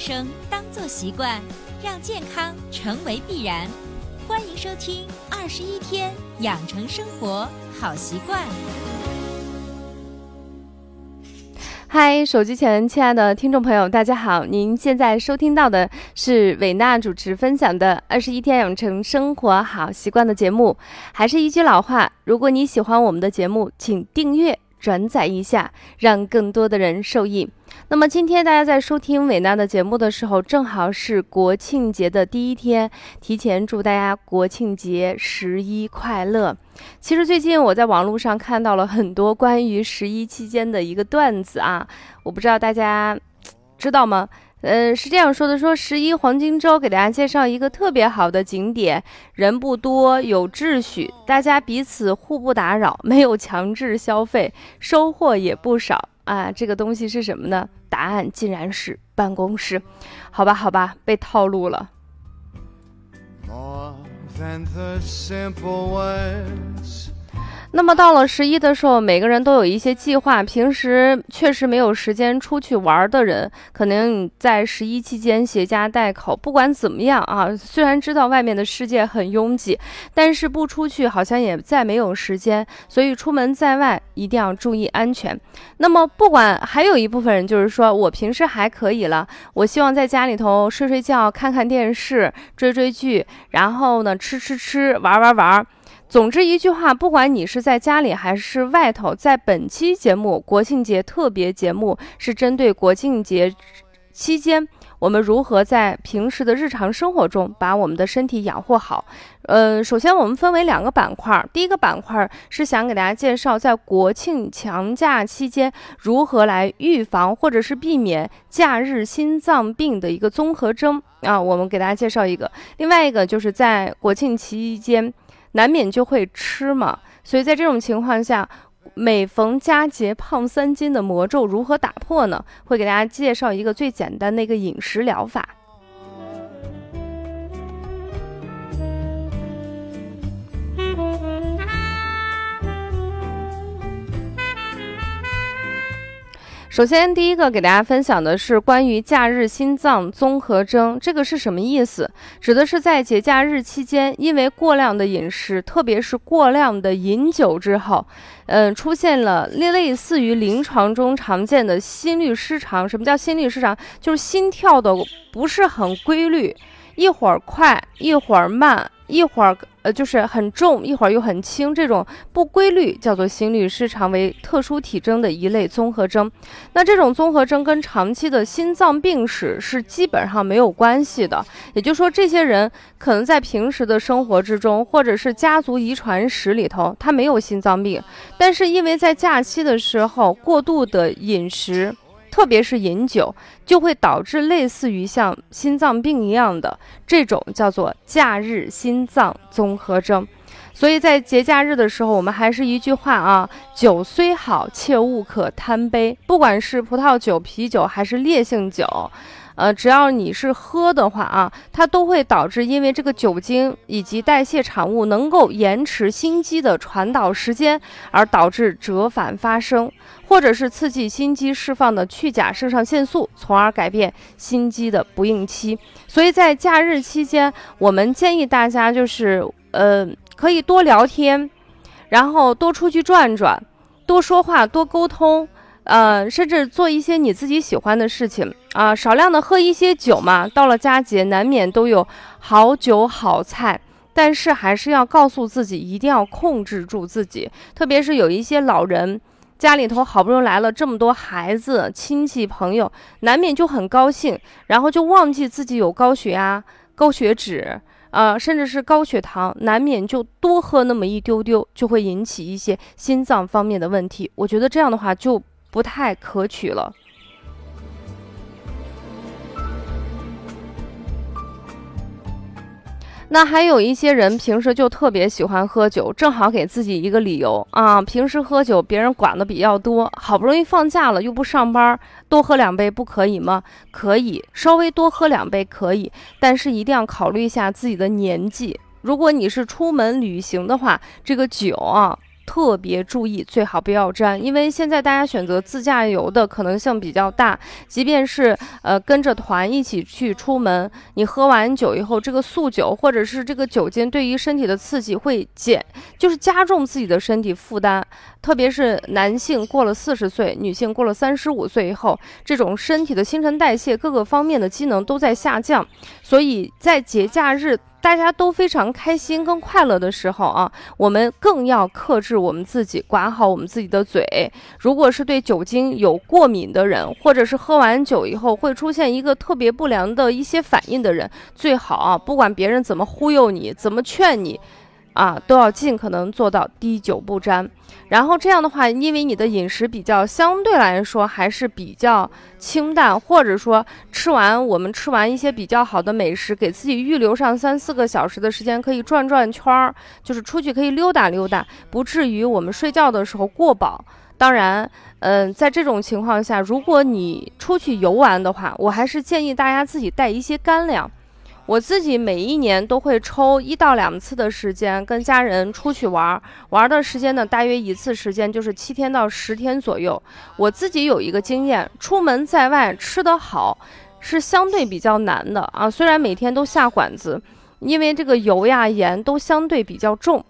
生当做习惯，让健康成为必然。欢迎收听《二十一天养成生活好习惯》。嗨，手机前亲爱的听众朋友，大家好！您现在收听到的是伟娜主持分享的《二十一天养成生活好习惯》的节目。还是一句老话，如果你喜欢我们的节目，请订阅。转载一下，让更多的人受益。那么今天大家在收听伟娜的节目的时候，正好是国庆节的第一天，提前祝大家国庆节十一快乐。其实最近我在网络上看到了很多关于十一期间的一个段子啊，我不知道大家知道吗？呃，是这样说的：说十一黄金周给大家介绍一个特别好的景点，人不多，有秩序，大家彼此互不打扰，没有强制消费，收获也不少啊。这个东西是什么呢？答案竟然是办公室。好吧，好吧，被套路了。那么到了十一的时候，每个人都有一些计划。平时确实没有时间出去玩的人，可能在十一期间携家带口。不管怎么样啊，虽然知道外面的世界很拥挤，但是不出去好像也再没有时间。所以出门在外一定要注意安全。那么不管还有一部分人就是说我平时还可以了，我希望在家里头睡睡觉、看看电视、追追剧，然后呢吃吃吃、玩玩玩。总之一句话，不管你是在家里还是外头，在本期节目国庆节特别节目是针对国庆节期间我们如何在平时的日常生活中把我们的身体养护好。呃，首先我们分为两个板块，第一个板块是想给大家介绍在国庆长假期间如何来预防或者是避免假日心脏病的一个综合征啊，我们给大家介绍一个。另外一个就是在国庆期间。难免就会吃嘛，所以在这种情况下，每逢佳节胖三斤的魔咒如何打破呢？会给大家介绍一个最简单的一个饮食疗法。首先，第一个给大家分享的是关于假日心脏综合征，这个是什么意思？指的是在节假日期间，因为过量的饮食，特别是过量的饮酒之后，嗯，出现了类类似于临床中常见的心律失常。什么叫心律失常？就是心跳的不是很规律，一会儿快，一会儿慢。一会儿呃就是很重，一会儿又很轻，这种不规律叫做心律失常，为特殊体征的一类综合征。那这种综合征跟长期的心脏病史是基本上没有关系的。也就是说，这些人可能在平时的生活之中，或者是家族遗传史里头，他没有心脏病，但是因为在假期的时候过度的饮食。特别是饮酒，就会导致类似于像心脏病一样的这种叫做假日心脏综合征。所以在节假日的时候，我们还是一句话啊：酒虽好，切勿可贪杯。不管是葡萄酒、啤酒还是烈性酒。呃，只要你是喝的话啊，它都会导致因为这个酒精以及代谢产物能够延迟心肌的传导时间，而导致折返发生，或者是刺激心肌释放的去甲肾上腺素，从而改变心肌的不应期。所以在假日期间，我们建议大家就是呃，可以多聊天，然后多出去转转，多说话，多沟通。呃，甚至做一些你自己喜欢的事情啊，少量的喝一些酒嘛。到了佳节，难免都有好酒好菜，但是还是要告诉自己，一定要控制住自己。特别是有一些老人，家里头好不容易来了这么多孩子、亲戚朋友，难免就很高兴，然后就忘记自己有高血压、高血脂啊，甚至是高血糖，难免就多喝那么一丢丢，就会引起一些心脏方面的问题。我觉得这样的话就。不太可取了。那还有一些人平时就特别喜欢喝酒，正好给自己一个理由啊。平时喝酒别人管的比较多，好不容易放假了又不上班，多喝两杯不可以吗？可以，稍微多喝两杯可以，但是一定要考虑一下自己的年纪。如果你是出门旅行的话，这个酒啊。特别注意，最好不要沾，因为现在大家选择自驾游的可能性比较大，即便是呃跟着团一起去出门，你喝完酒以后，这个宿酒或者是这个酒精对于身体的刺激会减，就是加重自己的身体负担，特别是男性过了四十岁，女性过了三十五岁以后，这种身体的新陈代谢各个方面的机能都在下降，所以在节假日。大家都非常开心跟快乐的时候啊，我们更要克制我们自己，管好我们自己的嘴。如果是对酒精有过敏的人，或者是喝完酒以后会出现一个特别不良的一些反应的人，最好啊，不管别人怎么忽悠你，怎么劝你。啊，都要尽可能做到滴酒不沾。然后这样的话，因为你的饮食比较相对来说还是比较清淡，或者说吃完我们吃完一些比较好的美食，给自己预留上三四个小时的时间，可以转转圈儿，就是出去可以溜达溜达，不至于我们睡觉的时候过饱。当然，嗯，在这种情况下，如果你出去游玩的话，我还是建议大家自己带一些干粮。我自己每一年都会抽一到两次的时间跟家人出去玩儿，玩的时间呢，大约一次时间就是七天到十天左右。我自己有一个经验，出门在外吃得好是相对比较难的啊。虽然每天都下馆子，因为这个油呀盐都相对比较重。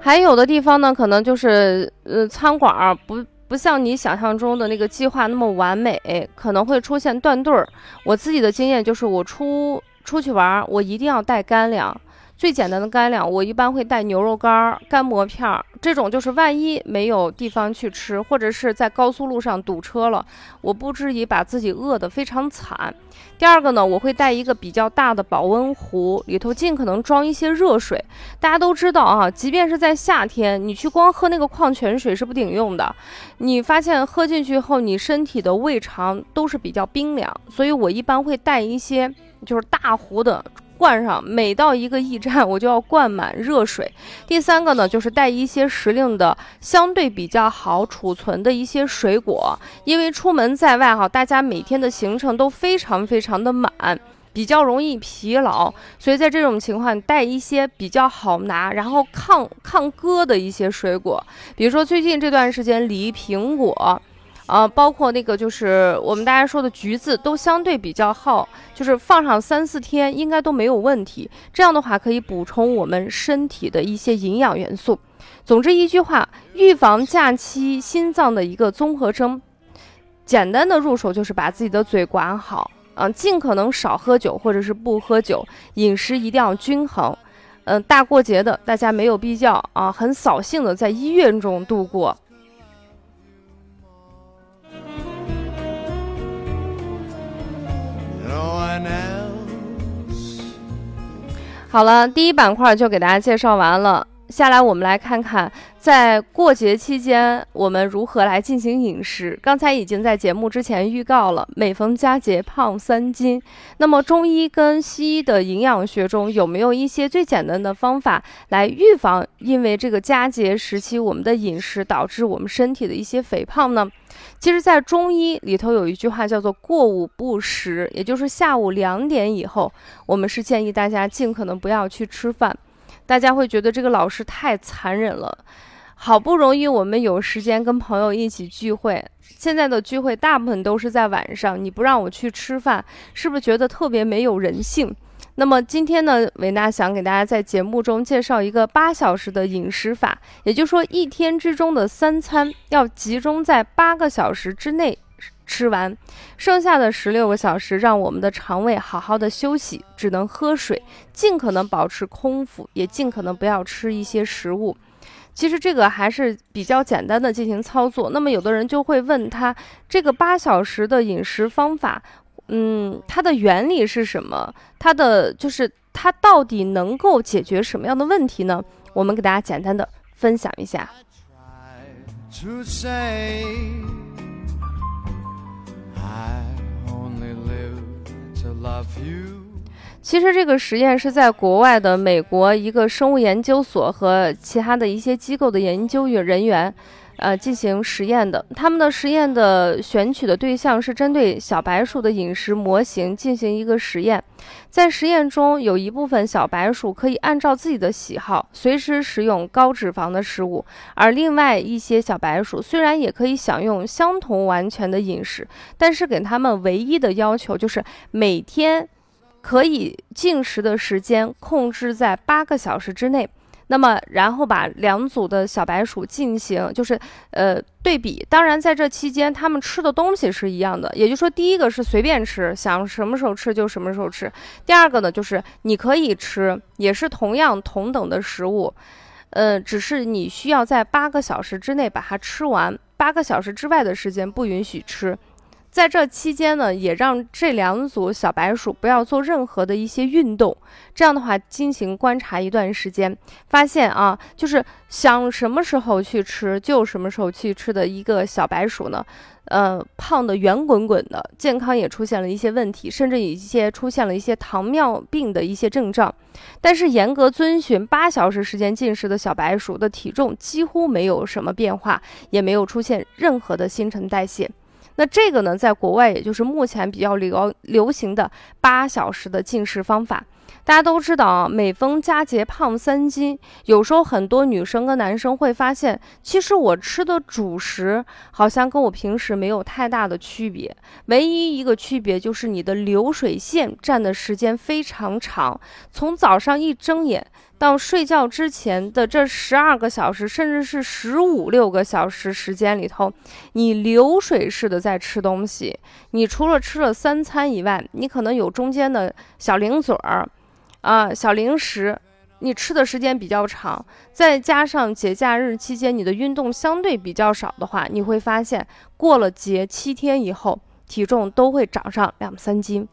还有的地方呢，可能就是呃餐馆不。不像你想象中的那个计划那么完美，可能会出现断队儿。我自己的经验就是，我出出去玩，我一定要带干粮。最简单的干粮，我一般会带牛肉干、干馍片儿，这种就是万一没有地方去吃，或者是在高速路上堵车了，我不至于把自己饿得非常惨。第二个呢，我会带一个比较大的保温壶，里头尽可能装一些热水。大家都知道啊，即便是在夏天，你去光喝那个矿泉水是不顶用的。你发现喝进去后，你身体的胃肠都是比较冰凉，所以我一般会带一些就是大壶的。灌上，每到一个驿站，我就要灌满热水。第三个呢，就是带一些时令的，相对比较好储存的一些水果，因为出门在外哈，大家每天的行程都非常非常的满，比较容易疲劳，所以在这种情况，带一些比较好拿，然后抗抗割的一些水果，比如说最近这段时间，梨、苹果。啊，包括那个就是我们大家说的橘子，都相对比较好，就是放上三四天应该都没有问题。这样的话可以补充我们身体的一些营养元素。总之一句话，预防假期心脏的一个综合征，简单的入手就是把自己的嘴管好，嗯，尽可能少喝酒或者是不喝酒，饮食一定要均衡。嗯，大过节的大家没有必要啊，很扫兴的在医院中度过。好了，第一板块就给大家介绍完了。下来我们来看看，在过节期间我们如何来进行饮食。刚才已经在节目之前预告了，每逢佳节胖三斤。那么中医跟西医的营养学中有没有一些最简单的方法来预防？因为这个佳节时期我们的饮食导致我们身体的一些肥胖呢？其实，在中医里头有一句话叫做“过午不食”，也就是下午两点以后，我们是建议大家尽可能不要去吃饭。大家会觉得这个老师太残忍了。好不容易我们有时间跟朋友一起聚会，现在的聚会大部分都是在晚上，你不让我去吃饭，是不是觉得特别没有人性？那么今天呢，维娜想给大家在节目中介绍一个八小时的饮食法，也就是说，一天之中的三餐要集中在八个小时之内吃完，剩下的十六个小时让我们的肠胃好好的休息，只能喝水，尽可能保持空腹，也尽可能不要吃一些食物。其实这个还是比较简单的进行操作。那么有的人就会问他，这个八小时的饮食方法。嗯，它的原理是什么？它的就是它到底能够解决什么样的问题呢？我们给大家简单的分享一下。其实这个实验是在国外的美国一个生物研究所和其他的一些机构的研究员人员。呃，进行实验的，他们的实验的选取的对象是针对小白鼠的饮食模型进行一个实验，在实验中有一部分小白鼠可以按照自己的喜好随时食用高脂肪的食物，而另外一些小白鼠虽然也可以享用相同完全的饮食，但是给他们唯一的要求就是每天可以进食的时间控制在八个小时之内。那么，然后把两组的小白鼠进行就是呃对比。当然，在这期间，他们吃的东西是一样的，也就是说，第一个是随便吃，想什么时候吃就什么时候吃。第二个呢，就是你可以吃，也是同样同等的食物，呃，只是你需要在八个小时之内把它吃完，八个小时之外的时间不允许吃。在这期间呢，也让这两组小白鼠不要做任何的一些运动。这样的话，进行观察一段时间，发现啊，就是想什么时候去吃就什么时候去吃的一个小白鼠呢，呃，胖的圆滚滚的，健康也出现了一些问题，甚至有一些出现了一些糖尿病的一些症状。但是严格遵循八小时时间进食的小白鼠的体重几乎没有什么变化，也没有出现任何的新陈代谢。那这个呢，在国外也就是目前比较流流行的八小时的进食方法。大家都知道啊，每逢佳节胖三斤。有时候很多女生跟男生会发现，其实我吃的主食好像跟我平时没有太大的区别，唯一一个区别就是你的流水线占的时间非常长，从早上一睁眼。到睡觉之前的这十二个小时，甚至是十五六个小时时间里头，你流水式的在吃东西。你除了吃了三餐以外，你可能有中间的小零嘴儿，啊，小零食，你吃的时间比较长。再加上节假日期间你的运动相对比较少的话，你会发现过了节七天以后，体重都会长上两三斤。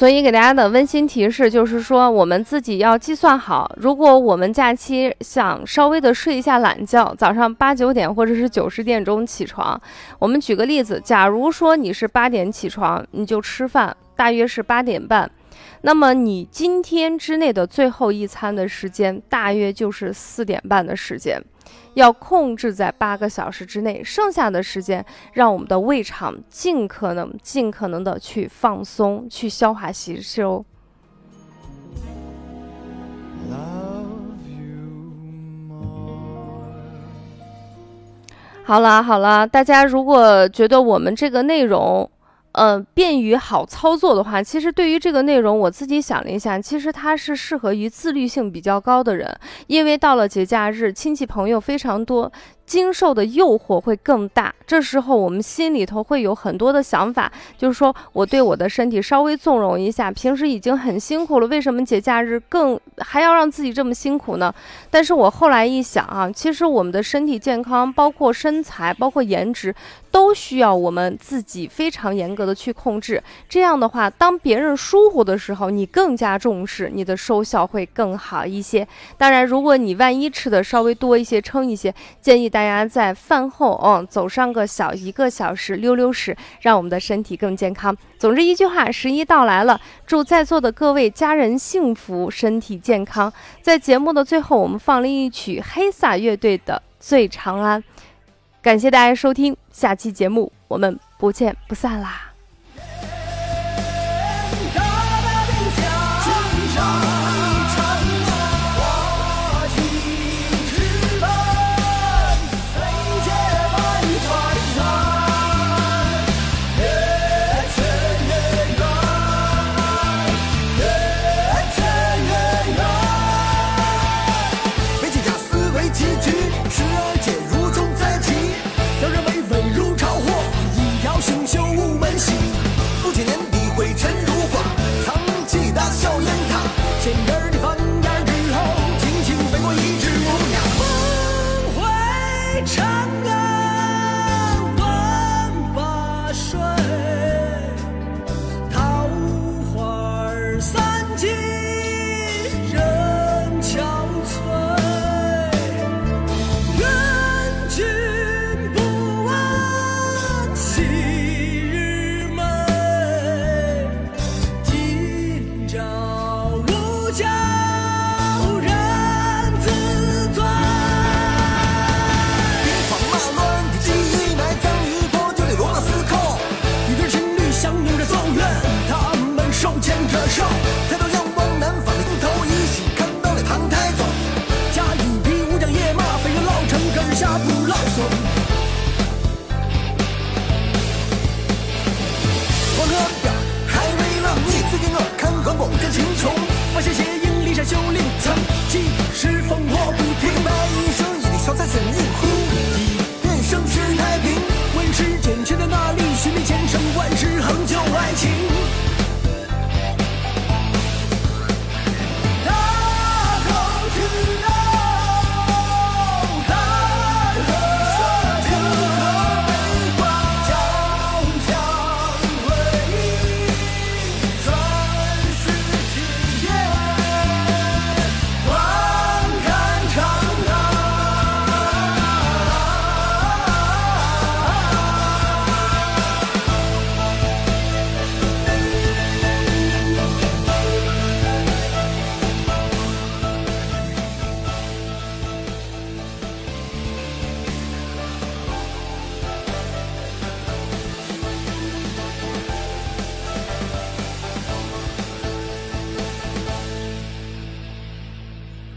所以给大家的温馨提示就是说，我们自己要计算好，如果我们假期想稍微的睡一下懒觉，早上八九点或者是九十点钟起床，我们举个例子，假如说你是八点起床，你就吃饭，大约是八点半，那么你今天之内的最后一餐的时间，大约就是四点半的时间。要控制在八个小时之内，剩下的时间让我们的胃肠尽可能、尽可能的去放松，去消化吸收。好啦好啦，大家如果觉得我们这个内容，呃，便于好操作的话，其实对于这个内容，我自己想了一下，其实它是适合于自律性比较高的人，因为到了节假日，亲戚朋友非常多。经受的诱惑会更大，这时候我们心里头会有很多的想法，就是说我对我的身体稍微纵容一下，平时已经很辛苦了，为什么节假日更还要让自己这么辛苦呢？但是我后来一想啊，其实我们的身体健康，包括身材，包括颜值，都需要我们自己非常严格的去控制。这样的话，当别人疏忽的时候，你更加重视，你的收效会更好一些。当然，如果你万一吃的稍微多一些，撑一些，建议大。大家在饭后，嗯，走上个小一个小时溜溜食，让我们的身体更健康。总之一句话，十一到来了，祝在座的各位家人幸福，身体健康。在节目的最后，我们放了一曲黑撒乐队的《醉长安》，感谢大家收听，下期节目我们不见不散啦。